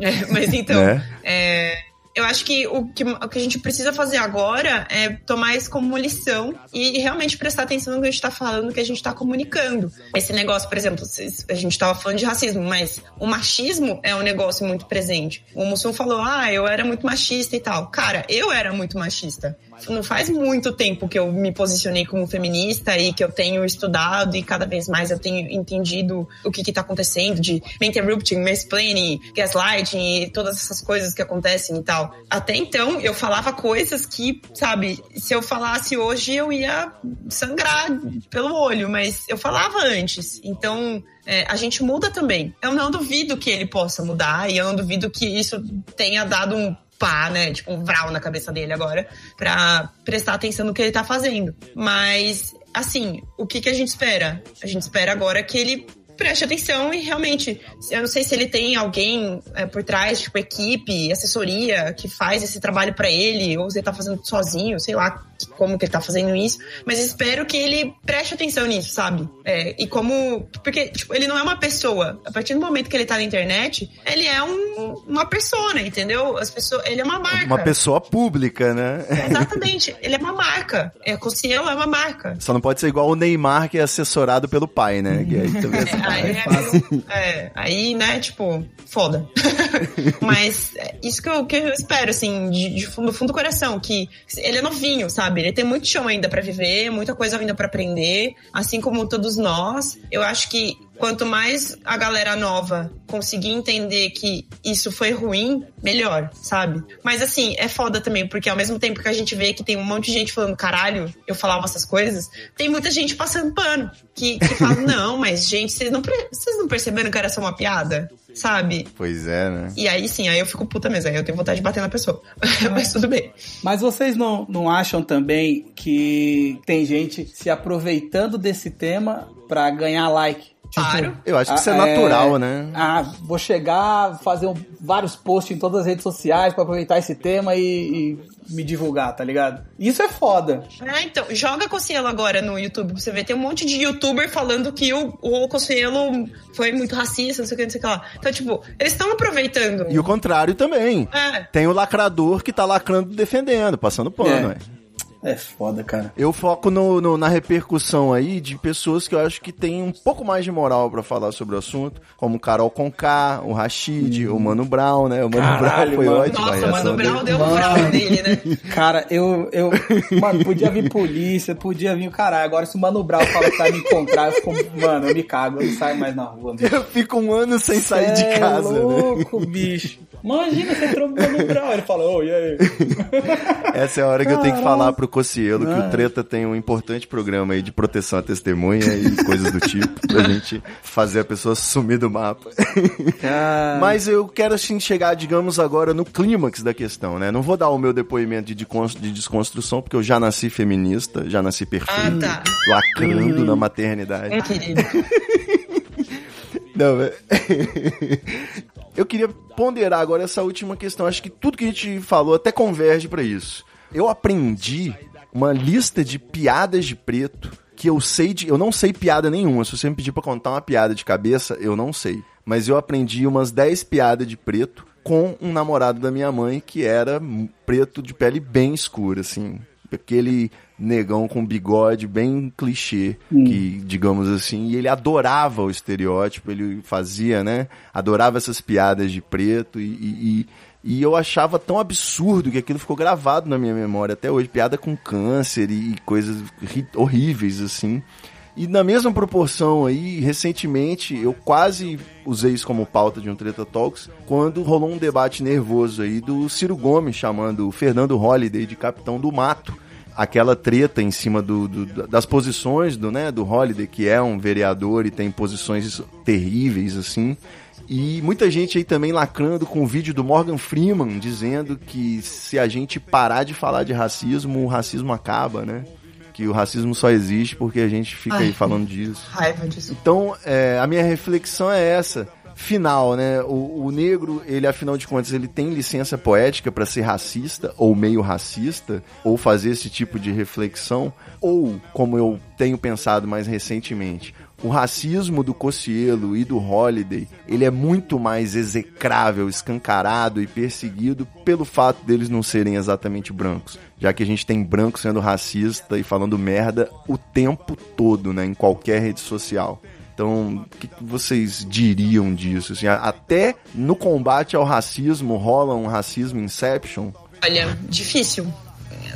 É, mas então, Né? é, eu acho que o, que o que a gente precisa fazer agora é tomar isso como lição e realmente prestar atenção no que a gente tá falando, no que a gente tá comunicando. Esse negócio, por exemplo, a gente tava falando de racismo, mas o machismo é um negócio muito presente. O Mussum falou, ah, eu era muito machista e tal. Cara, eu era muito machista. Não faz muito tempo que eu me posicionei como feminista e que eu tenho estudado e cada vez mais eu tenho entendido o que que tá acontecendo de interrupting, mansplaining, gaslighting e todas essas coisas que acontecem e tal. Até então, eu falava coisas que, sabe, se eu falasse hoje eu ia sangrar pelo olho, mas eu falava antes. Então, é, a gente muda também. Eu não duvido que ele possa mudar e eu não duvido que isso tenha dado um pá, né? Tipo, um vral na cabeça dele agora, pra prestar atenção no que ele tá fazendo. Mas, assim, o que, que a gente espera? A gente espera agora que ele preste atenção e realmente, eu não sei se ele tem alguém é, por trás, tipo, equipe, assessoria, que faz esse trabalho pra ele, ou se ele tá fazendo sozinho, sei lá como que ele tá fazendo isso, mas espero que ele preste atenção nisso, sabe? É, e como. Porque, tipo, ele não é uma pessoa. A partir do momento que ele tá na internet, ele é um, uma persona, entendeu? As pessoas, ele é uma marca. Uma pessoa pública, né? Exatamente, ele é uma marca. É, Cossielo é uma marca. Só não pode ser igual o Neymar, que é assessorado pelo pai, né? Que aí também É, aí, é meio- é, aí, né, tipo, foda. Mas é isso que eu, que eu espero, assim, de, de fundo, do fundo do coração, que ele é novinho, sabe? Ele tem muito chão ainda pra viver, muita coisa ainda pra aprender, assim como todos nós. Eu acho que quanto mais a galera nova conseguir entender que isso foi ruim, melhor, sabe? Mas assim, é foda também, porque ao mesmo tempo que a gente vê que tem um monte de gente falando caralho, eu falava essas coisas, tem muita gente passando pano, que, que fala, não, mas gente, vocês não, vocês não perceberam que era só uma piada? Sabe? Pois é, né? E aí sim, aí eu fico puta mesmo, aí eu tenho vontade de bater na pessoa. mas tudo bem. Mas vocês não, não acham também que tem gente se aproveitando desse tema pra ganhar like? Tipo, Claro. Eu acho que isso é ah, natural, né? Ah, vou chegar, fazer um- vários posts em todas as redes sociais pra aproveitar esse tema e, e me divulgar, tá ligado? Isso é foda. Ah, então, joga Cossielo agora no YouTube pra você ver. Tem um monte de youtuber falando que o, o Cossielo foi muito racista, não sei o que, não sei o que lá. Então, tipo, eles estão aproveitando. E o contrário também. É. Tem o lacrador que tá lacrando defendendo, passando pano, É. ué. É foda, cara. Eu foco no, no- na repercussão aí de pessoas que eu acho que tem um pouco mais de moral pra falar sobre o assunto, como Carol Conká, o Rashid, o Mano Brown, né? O Mano Hum. Caralho, Brown foi mano. ótimo. Nossa, mano, o dele. Brown deu um brau dele, né? Cara, eu, eu. Mano, podia vir polícia, podia vir o caralho. Agora, se o Mano Brown fala que vai me encontrar, eu fico. Mano, eu me cago, eu não saio mais na rua, bicho. Eu fico um ano sem sair Cê de casa, é né? louco, bicho. Imagina, você entrou no Mano Brown. Ele fala, ô, e aí? Essa é a hora que eu tenho que Caralho. falar pro Cocielo que o Ah. Treta tem um importante programa aí de proteção à testemunha e coisas do tipo, pra gente fazer a pessoa sumir do mapa. Cara, Mas eu quero assim chegar, digamos, agora no clímax da questão, né? Não vou dar o meu depoimento de, de desconstrução, porque eu já nasci feminista, já nasci perfeito, Ah, tá. lacrando na maternidade. É, querido. Não, é- eu queria ponderar agora essa última questão. Acho que tudo que a gente falou até converge pra isso. Eu aprendi uma lista de piadas de preto que eu sei de. Eu não sei piada nenhuma. Se você me pedir pra contar uma piada de cabeça, eu não sei. Mas eu aprendi umas 10 piadas de preto com um namorado da minha mãe que era preto de pele bem escura, assim. Aquele negão com bigode bem clichê, que, digamos assim, e ele adorava o estereótipo, ele fazia, né? Adorava essas piadas de preto e, e, e- e eu achava tão absurdo que aquilo ficou gravado na minha memória até hoje. Piada com câncer e, coisas horríveis, assim. E na mesma proporção aí, recentemente, eu quase usei isso como pauta de um Treta Talks, quando rolou um debate nervoso aí do Ciro Gomes chamando o Fernando Holliday de capitão do mato. Aquela treta em cima do, do- das posições do, né, do Holliday, que é um vereador e tem posições terríveis, assim. E muita gente aí também lacrando com o vídeo do Morgan Freeman, dizendo que se a gente parar de falar de racismo, o racismo acaba, né? Que o racismo só existe porque a gente fica aí Ai. falando disso. Raiva disso. Então, é, a minha reflexão é essa. Final, né? O, o negro, ele, afinal de contas, ele tem licença poética para ser racista ou meio racista, ou fazer esse tipo de reflexão, ou, como eu tenho pensado mais recentemente, o racismo do Cocielo e do Holiday, ele é muito mais execrável, escancarado e perseguido pelo fato deles não serem exatamente brancos. Já que a gente tem branco sendo racista e falando merda o tempo todo, né? Em qualquer rede social. Então, o que, que vocês diriam disso? Assim, até no combate ao racismo rola um racismo inception? Olha, difícil.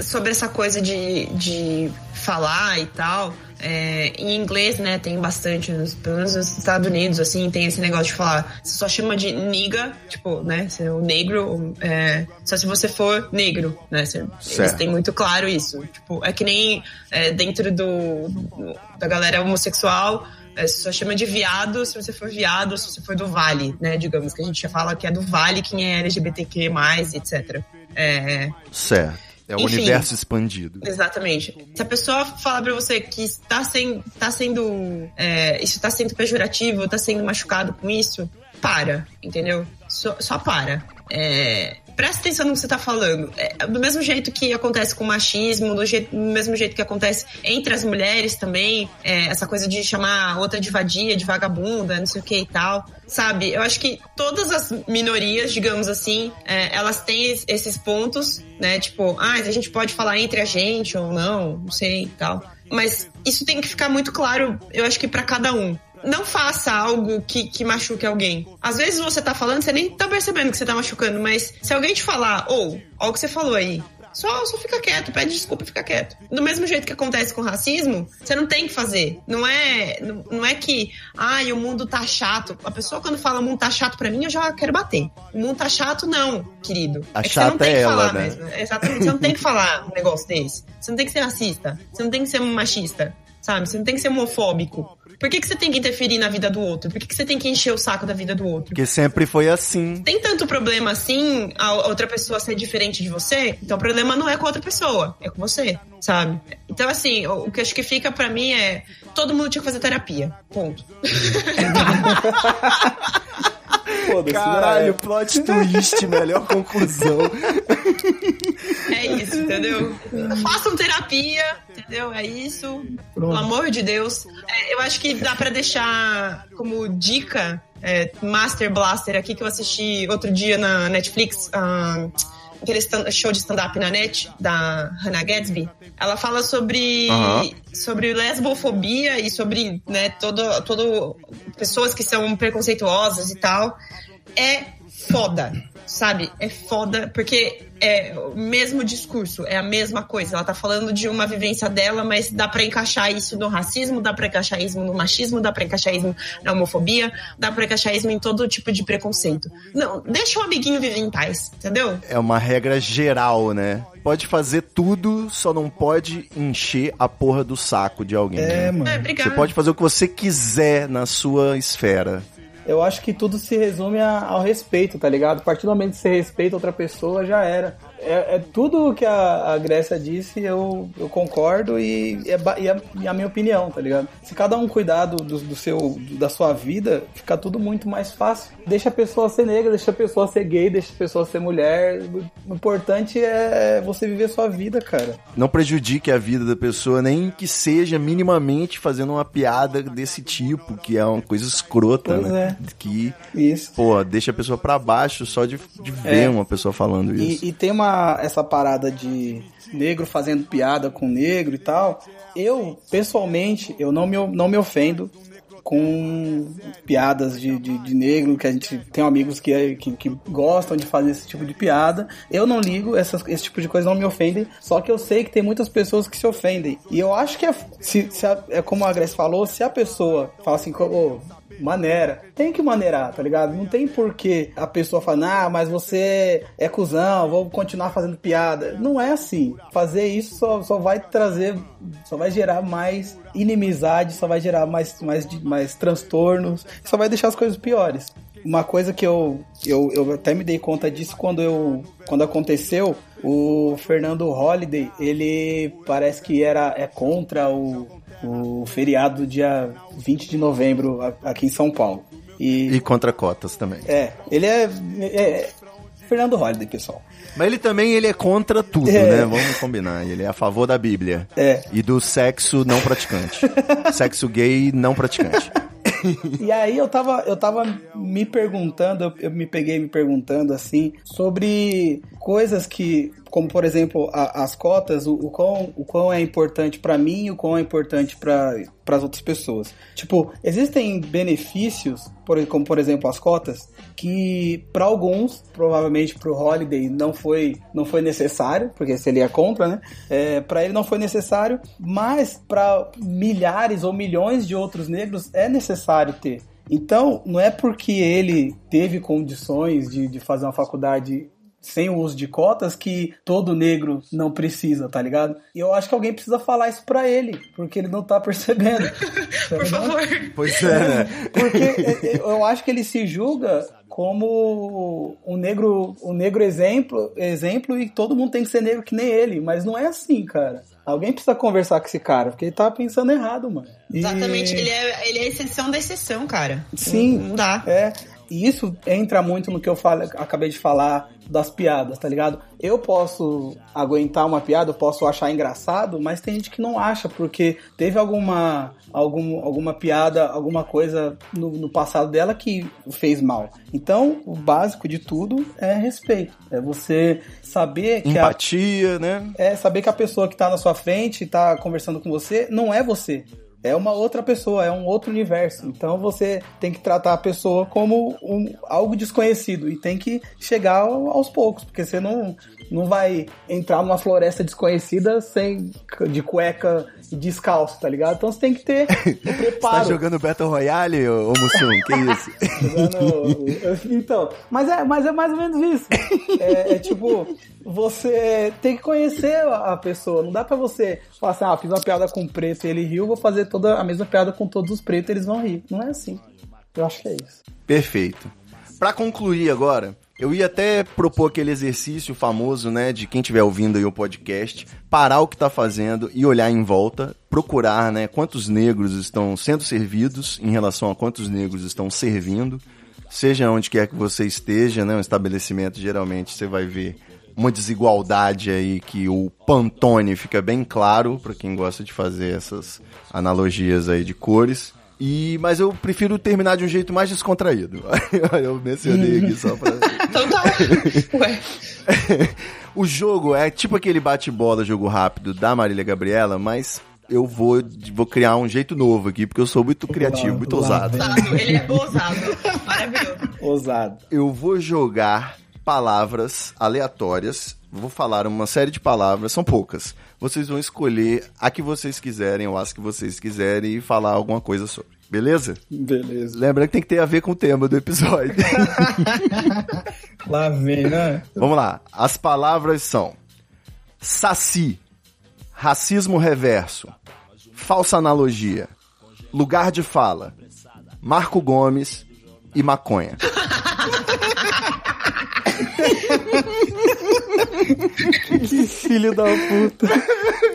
Sobre essa coisa de, de falar e tal, é, em inglês, né, tem bastante, nos- pelo menos nos Estados Unidos, assim, tem esse negócio de falar, você só chama de nigga, tipo, né, você é o negro, é, só se você for negro, né, você, eles têm muito claro isso. Tipo, é que nem é, dentro do, do- da galera homossexual, é, você só chama de viado se você for viado, se você for do vale, né, digamos, que a gente já fala que é do vale quem é LGBTQ+, etc. É, Certo. É o Enfim. universo expandido. Exatamente. Se a pessoa falar pra você que está sendo, tá sendo é, isso está sendo pejorativo, está sendo machucado com isso, para, entendeu? Só, só para. É, presta atenção no que você tá falando. É, do mesmo jeito que acontece com o machismo, do, do mesmo jeito que acontece entre as mulheres também, é, essa coisa de chamar outra de vadia, de vagabunda, não sei o que e tal. Sabe? Eu acho que todas as minorias, digamos assim, é, elas têm es- esses pontos, né? Tipo, ah, a gente pode falar entre a gente ou não, não sei e tal. Mas isso tem que ficar muito claro, eu acho que pra cada um. Não faça algo que, que machuque alguém. Às vezes você tá falando, você nem tá percebendo que você tá machucando, mas se alguém te falar, ou, ó o que você falou aí, só, só fica quieto, pede desculpa e fica quieto. Do mesmo jeito que acontece com racismo, você não tem que fazer. Não é, não, não é que, ai, o mundo tá chato. A pessoa quando fala o mundo tá chato pra mim, eu já quero bater. O mundo tá chato, não, querido. A é que você não chata tem é que ela, falar né? mesmo. Exatamente. Você não tem que falar um negócio desse. Você não tem que ser racista. Você não tem que ser machista. Sabe? Você não tem que ser homofóbico. Por que, que você tem que interferir na vida do outro? Por que, que você tem que encher o saco da vida do outro? Porque sempre foi assim. Tem tanto problema assim a outra pessoa ser diferente de você? Então o problema não é com a outra pessoa, é com você, sabe? Então, assim, o que eu acho que fica pra mim é. Todo mundo tinha que fazer terapia. Ponto. Foda-se, Caralho, né? plot twist, melhor conclusão. É isso, entendeu? Façam terapia, entendeu? É isso. Pelo amor de Deus. É, eu acho que dá pra deixar como dica é, Master Blaster aqui que eu assisti outro dia na Netflix. ah, aquele stand- show de stand-up na net da Hannah Gadsby. Ela fala sobre, Aham. sobre lesbofobia e sobre né, todo, todo pessoas que são preconceituosas e tal. é foda, sabe? É foda, porque é o mesmo discurso, é a mesma coisa. Ela tá falando de uma vivência dela, mas dá para encaixar isso no racismo, dá pra encaixar isso no machismo, dá pra encaixar isso na homofobia, dá pra encaixar isso em todo tipo de preconceito. Não, deixa o amiguinho viver em paz, entendeu? É uma regra geral, né? Pode fazer tudo, só não pode encher a porra do saco de alguém. É, né? mano. É. Você pode fazer o que você quiser na sua esfera. Eu acho que tudo se resume a- ao respeito, tá ligado? A partir do momento que você respeita outra pessoa, já era. É, é tudo que a, a Grécia disse, eu, eu concordo e é, e, é, e é a minha opinião, tá ligado? Se cada um cuidar do, do, do seu, da sua vida, fica tudo muito mais fácil. Deixa a pessoa ser negra, deixa a pessoa ser gay, deixa a pessoa ser mulher. O importante é você viver sua vida, cara. Não prejudique a vida da pessoa, nem que seja minimamente fazendo uma piada desse tipo, que é uma coisa escrota, Pois né? Que, Isso. pô, deixa a pessoa pra baixo só de, de ver É. uma pessoa falando isso. E, e tem uma essa parada de negro fazendo piada com negro e tal. Eu, pessoalmente, eu não me, não me ofendo com piadas de, de, de negro, que a gente tem amigos que, que, que gostam de fazer esse tipo de piada. Eu não ligo, essas, esse tipo de coisa não me ofendem, só que eu sei que tem muitas pessoas que se ofendem. E eu acho que é, se, se a- é como a Grace falou, se a pessoa fala assim, ô, maneira. Tem que maneirar, tá ligado? Não tem porquê a pessoa falar, ah, mas você é cuzão, vou continuar fazendo piada. Não é assim. Fazer isso só, só vai trazer, só vai gerar mais inimizade, só vai gerar mais, mais, mais transtornos, só vai deixar as coisas piores. Uma coisa que eu, eu, eu até me dei conta disso quando eu quando aconteceu, o Fernando Holliday, ele parece que era é contra o, o feriado do dia 20 de novembro aqui em São Paulo. E, E contra cotas também. é, ele é, é- Fernando Holliday, pessoal. Mas ele também ele é contra tudo, É. né? Vamos combinar. Ele é a favor da Bíblia. É. E do sexo não praticante. sexo gay não praticante. E aí eu tava, eu tava me perguntando, eu me peguei me perguntando assim, sobre coisas que, como por exemplo, a- as cotas, o, o, quão, o quão é importante pra mim e o quão é importante para as outras pessoas. Tipo, existem benefícios, por, como por exemplo as cotas, que pra alguns, provavelmente pro Holiday, não foi, não foi necessário, porque se ele é contra, né? É, para ele não foi necessário, mas para milhares ou milhões de outros negros é necessário ter. Então, não é porque ele teve condições de, de fazer uma faculdade sem o uso de cotas que todo negro não precisa, tá ligado? E eu acho que alguém precisa falar isso pra ele, porque ele não tá percebendo. tá Por ligado? favor. Pois é, né? Porque é, é, eu acho que ele se julga como um negro, um negro exemplo, exemplo e todo mundo tem que ser negro que nem ele, mas não é assim, cara. Alguém precisa conversar com esse cara, porque ele tá pensando errado, mano. E- Exatamente, ele é, ele é a exceção da exceção, cara. Sim, Não, não dá. É. E isso entra muito no que eu falo, acabei de falar das piadas, tá ligado? Eu posso aguentar uma piada, eu posso achar engraçado, mas tem gente que não acha, porque teve alguma, algum, alguma piada, alguma coisa no, no passado dela que fez mal. Então, o básico de tudo é respeito. É você saber que a, Empatia, né? é saber que a pessoa que tá na sua frente, tá conversando com você, não é você. É uma outra pessoa, é um outro universo. Então você tem que tratar a pessoa como um, algo desconhecido e tem que chegar ao- aos poucos, porque você não, não vai entrar numa floresta desconhecida sem de cueca e descalço, tá ligado? Então você tem que ter o Você tá preparo. jogando Battle Royale, ô, ô Mussum? Que isso? Jogando- Então, mas é, mas é mais ou menos isso. É, é tipo, você tem que conhecer a pessoa. Não dá pra você falar assim, ah, fiz uma piada com preto e ele riu, vou fazer toda a mesma piada com todos os pretos e eles vão rir. Não é assim. Eu acho que é isso. Perfeito. Pra concluir agora, eu ia até propor aquele exercício famoso, né, de quem estiver ouvindo aí o podcast, parar o que tá fazendo e olhar em volta, procurar, né, quantos negros estão sendo servidos em relação a quantos negros estão servindo. Seja onde quer que você esteja, né, um estabelecimento, geralmente você vai ver uma desigualdade aí que o Pantone fica bem claro para quem gosta de fazer essas analogias aí de cores. E, mas eu prefiro terminar de um jeito mais descontraído. eu mencionei aqui só pra. Então tá. Ué. o jogo é tipo aquele bate-bola, jogo rápido da Marília Gabriela, mas eu vou, vou criar um jeito novo aqui, porque eu sou muito criativo, muito lá. Ousado, Ele é ousado. Maravilhoso. Ousado. Eu vou jogar palavras aleatórias. Vou falar uma série de palavras, são poucas. Vocês vão escolher a que vocês quiserem ou as que vocês quiserem e falar alguma coisa sobre. Beleza? Beleza. Lembrando que tem que ter a ver com o tema do episódio. Lá vem, né? Vamos lá. As palavras são saci, racismo reverso, falsa analogia, lugar de fala, Marco Gomes e maconha. Que filho da puta.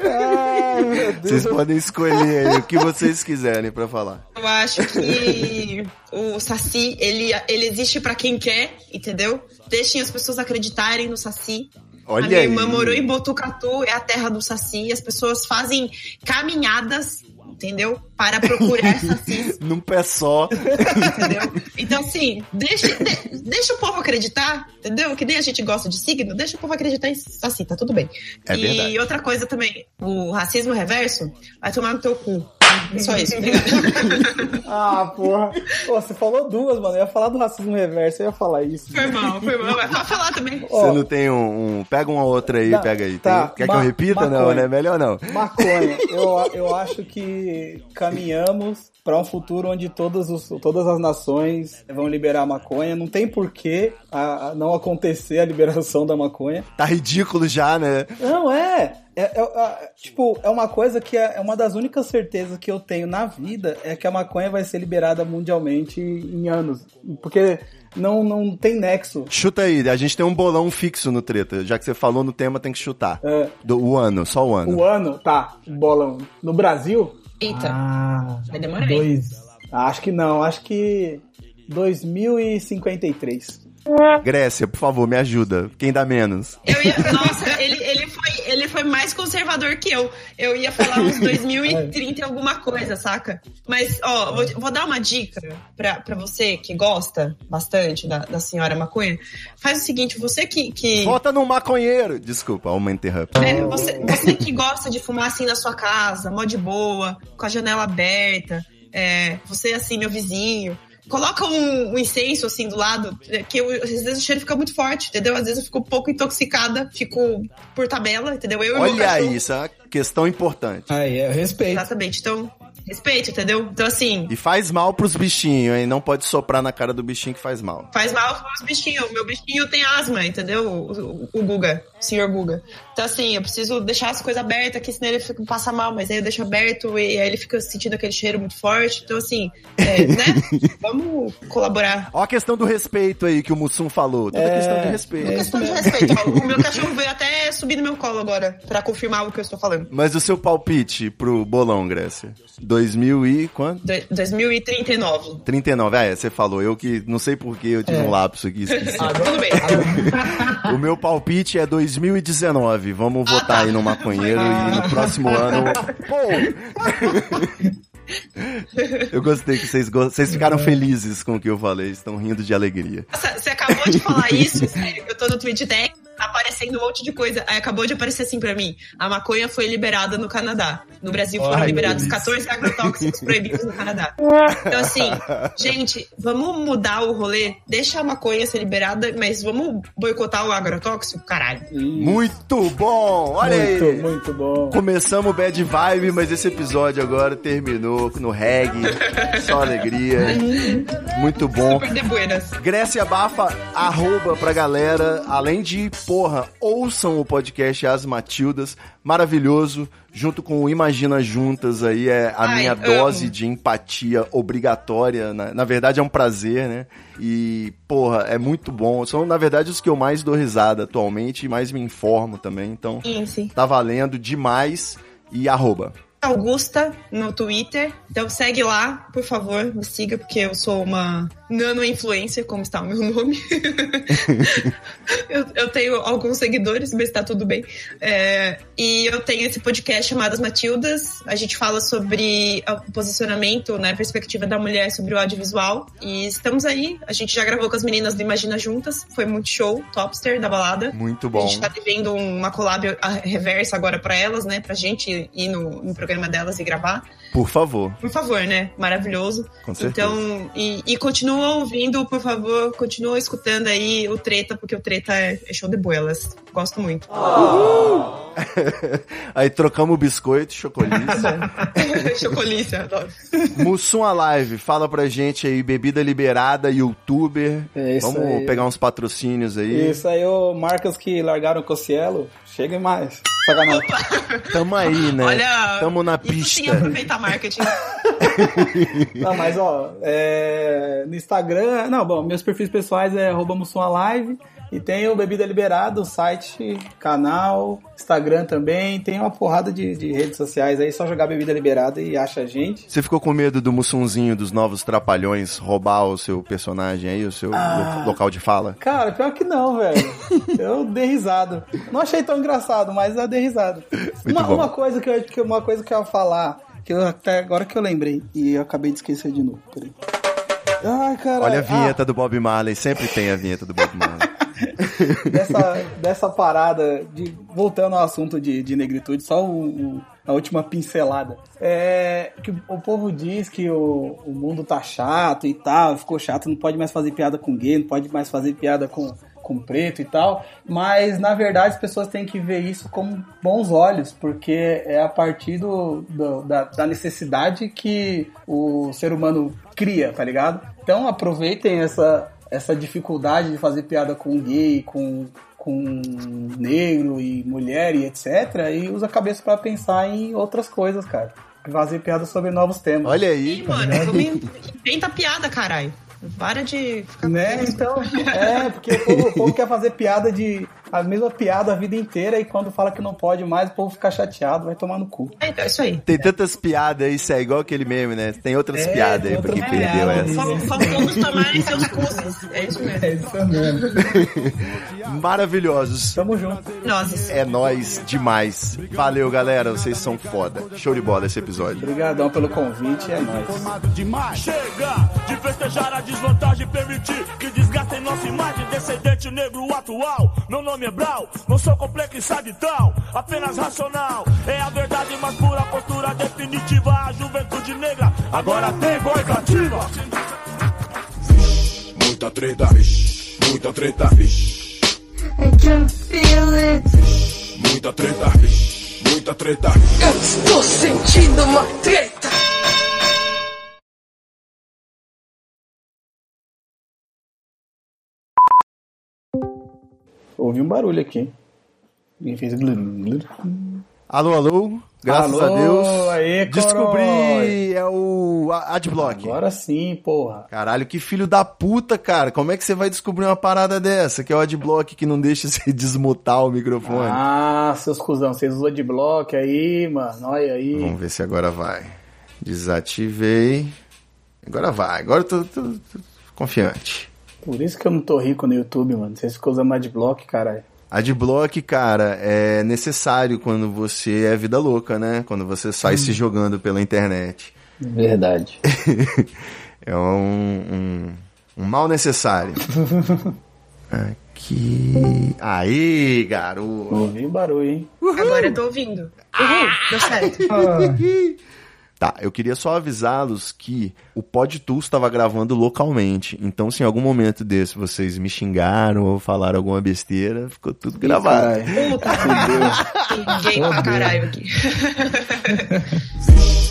Ai, meu Deus. Vocês podem escolher aí o que vocês quiserem pra falar. Eu acho que o Saci, ele, ele existe pra quem quer, entendeu? Deixem as pessoas acreditarem no Saci. Olha a minha aí. irmã morou em Botucatu, é a terra do Saci. As pessoas fazem caminhadas, entendeu? Para procurar Sacis, Num pé só. entendeu? Então, assim, deixa, de- deixa o povo acreditar, entendeu? Que nem a gente gosta de signo, deixa o povo acreditar em Saci, tá tudo bem. É e verdade. outra coisa também, o racismo reverso vai tomar no teu cu. Só isso, obrigada. Ah, porra. Pô, você falou duas, mano. Eu ia falar do racismo reverso, eu ia falar isso. Foi mal, foi mal. Vai falar também. Ó, Você não tem um, um- Pega uma outra aí, Tá, pega aí. tá. Tem- Quer que eu repita? Não, maconha. né? Melhor não. Maconha. Eu, eu acho que caminhamos para um futuro onde todas, os, todas as nações vão liberar a maconha. Não tem porquê a, a não acontecer a liberação da maconha. Tá ridículo já, né? Não, é. É, é, é, tipo, é uma coisa que é, é uma das únicas certezas que eu tenho na vida é que a maconha vai ser liberada mundialmente em anos. Porque não, não tem nexo. Chuta aí, a gente tem um bolão fixo no treta. Já que você falou no tema, tem que chutar. É, Do, o ano, só o ano. o ano, tá, bolão. No Brasil, Eita, Ah, vai demorar. dois. Acho que não, acho que 2053. Grécia, por favor, me ajuda. Quem dá menos? Eu ia, nossa, ele, ele, foi, ele foi mais conservador que eu. Eu ia falar uns 2030 e alguma coisa, saca? Mas, ó, vou, vou dar uma dica pra, pra você que gosta bastante da, da senhora maconha. Faz o seguinte, você que. que Vota no maconheiro! Desculpa, uma interrupt. é, você, você que gosta de fumar assim na sua casa, mó de boa, com a janela aberta, é, você assim, meu vizinho. Coloca um, um incenso assim do lado, é, que eu- às vezes o cheiro fica muito forte, entendeu? Às vezes eu fico um pouco intoxicada, fico por tabela, entendeu? Eu e meu Olha isso é uma questão importante. Aí, é respeito. Exatamente. Então, respeito, entendeu? Então, assim, E faz mal pros bichinhos, hein? Não pode soprar na cara do bichinho que faz mal. faz mal pros bichinhos. O meu bichinho tem asma, entendeu? O, o- o Guga, o senhor Guga. Então, assim, eu preciso deixar as coisas abertas aqui, senão ele fica, passa mal, mas aí eu deixo aberto e aí ele fica sentindo aquele cheiro muito forte. Então, assim, é, né? Vamos colaborar. Ó a questão do respeito aí que o Mussum falou. Tudo é questão de respeito. é. Questão de respeito. ó. O meu cachorro veio até subir no meu colo agora, pra confirmar o que eu estou falando. Mas o seu palpite pro bolão, Grécia? 2000 e quanto? Do- 2039. 39. Ah, é, você falou. Eu que não sei por que eu tive um lapso aqui. Esqueci. Tudo bem. o meu palpite é 2019. Vamos votar aí no maconheiro e no próximo ano. Pô! Eu gostei que vocês, go- vocês ficaram felizes com o que eu falei, estão rindo de alegria. Nossa, você acabou de falar isso, sério. Eu tô no tá aparecendo um monte de coisa. Aí acabou de aparecer assim pra mim. A maconha foi liberada no Canadá. No Brasil foram Ai, liberados meu 14 agrotóxicos proibidos no Canadá. Então, assim, gente, vamos mudar o rolê. Deixa a maconha ser liberada, mas vamos boicotar o agrotóxico? Caralho. Muito bom! Olha Muito, aí! muito bom. Começamos o bad vibe, mas esse episódio agora terminou no reggae, só alegria. Muito bom. Super de buenas. Grécia Bafa, arroba pra galera. Além de, porra, ouçam o podcast As Matildas. Maravilhoso. Junto com o Imagina Juntas aí, é a Ai, minha amo. dose de empatia obrigatória. Na, na verdade, é um prazer, né? E, porra, é muito bom. São, na verdade, os que eu mais dou risada atualmente e mais me informo também. Então, Sim, sim. tá valendo demais. E arroba. Augusta no Twitter. Então segue lá, por favor, me siga, porque eu sou uma nano-influencer, como está o meu nome. eu, eu tenho alguns seguidores, mas tá tudo bem. É, e eu tenho esse podcast chamado As Matildas. A gente fala sobre o posicionamento, né, perspectiva da mulher sobre o audiovisual. E estamos aí. A gente já gravou com as meninas do Imagina Juntas. Foi muito show, Topster da balada. Muito A bom. gente tá devendo uma collab a- reversa agora pra elas, né? Pra gente ir no, no programa programa delas e gravar. Por favor. Por favor, né? Maravilhoso. Com certeza. Então, e, e continua ouvindo, por favor, continua escutando aí o Treta, porque o Treta é, é show de boelas. Gosto muito. Aí trocamos o biscoito, chocolate. Chocolice, adoro. Mussum Alive, fala pra gente aí, bebida liberada, youtuber. É isso Vamos aí. pegar uns patrocínios aí. Isso aí, ô, marcas que largaram o Cocielo, cheguem mais. Sacanagem. Tamo aí, né? Olha, Tamo na isso sim é pista. aproveitar marketing. Não, mas ó, é, no Instagram, não, bom, meus perfis pessoais é arroba Live e tem o Bebida Liberada, o site, canal, Instagram também, tem uma porrada de, de redes sociais aí, só jogar Bebida Liberada e acha a gente. Você ficou com medo do Mussunzinho dos novos Trapalhões roubar o seu personagem aí, o seu Ah. lo- local de fala? Cara, pior que não, velho. Eu dei risada. Não achei tão engraçado, mas eu dei risada. Uma, uma coisa que eu, uma coisa que eu ia falar, que eu até agora que eu lembrei, e eu acabei de esquecer de novo. Peraí. Ai. Olha a vinheta do Bob Marley, sempre tem a vinheta do Bob Marley. Dessa, dessa parada, de, voltando ao assunto de, de negritude, só o, o- a última pincelada. É que o povo diz que o, o mundo tá chato e tal, ficou chato, não pode mais fazer piada com gay, não pode mais fazer piada com, com preto e tal, mas na verdade as pessoas têm que ver isso com bons olhos, porque é a partir do, do- da, da necessidade que o ser humano cria, tá ligado? Então aproveitem essa, essa dificuldade de fazer piada com gay, com, com negro e mulher e etc. E usa a cabeça pra pensar em outras coisas, cara. Fazer piada sobre novos temas. Olha aí, mano, vamos in- inventa piada, caralho. Para de ficar Né? Então, é, porque o povo, o povo quer fazer piada de. A mesma piada a vida inteira e quando fala que não pode mais, o povo fica chateado, vai tomar no cu. É, então, é isso aí. tem tantas piadas, isso é igual aquele meme, né? Tem outras É, piadas aí pra quem perdeu essa. Fal- Faltamos tomarem seus cursos. É isso mesmo. isso mesmo. Maravilhosos. Tamo junto. Nós. É nóis demais. Valeu, galera. Vocês são foda. Show de bola esse episódio. Obrigadão pelo convite, é nóis. Chega de festejar a desvantagem, permitir que desgastem nossa imagem, descendente negro atual. Meu nome é Brau, não sou complexado e tal, apenas racional. É a verdade mais pura, postura definitiva. A juventude negra agora tem voz ativa. Muita treta, vixe. Muita treta, vixe. I can feel it. Muita treta, vixe. Muita treta, vixe. Eu estou sentindo uma treta. Ouvi um barulho aqui. E fez. Alô, alô. Graças Alô, a Deus. aê, Descobri, Corói. é o Adblock. Agora sim, porra. Caralho, que filho da puta, cara. Como é que você vai descobrir uma parada dessa? Que é o Adblock que não deixa você desmutar o microfone. Ah, seus cuzão, vocês usam de bloco aí, mano. Olha aí. Vamos ver se agora vai. Desativei. Agora vai. Agora eu tô, tô- tô confiante. Por isso que eu não tô rico no YouTube, mano. Vocês ficam usando adblock, caralho. Adblock, cara, é necessário quando você é vida louca, né? Quando você sai se jogando pela internet. Verdade. É um, um, um mal necessário. Aqui. Aí, garoto. Ouvi o barulho, hein? Agora eu tô ouvindo. Uhul, deu certo. Tá, eu queria só avisá-los que o PodTools estava gravando localmente. Então, se em algum momento desse vocês me xingaram ou falaram alguma besteira, ficou tudo gravado. Puta, gay pra caralho aqui.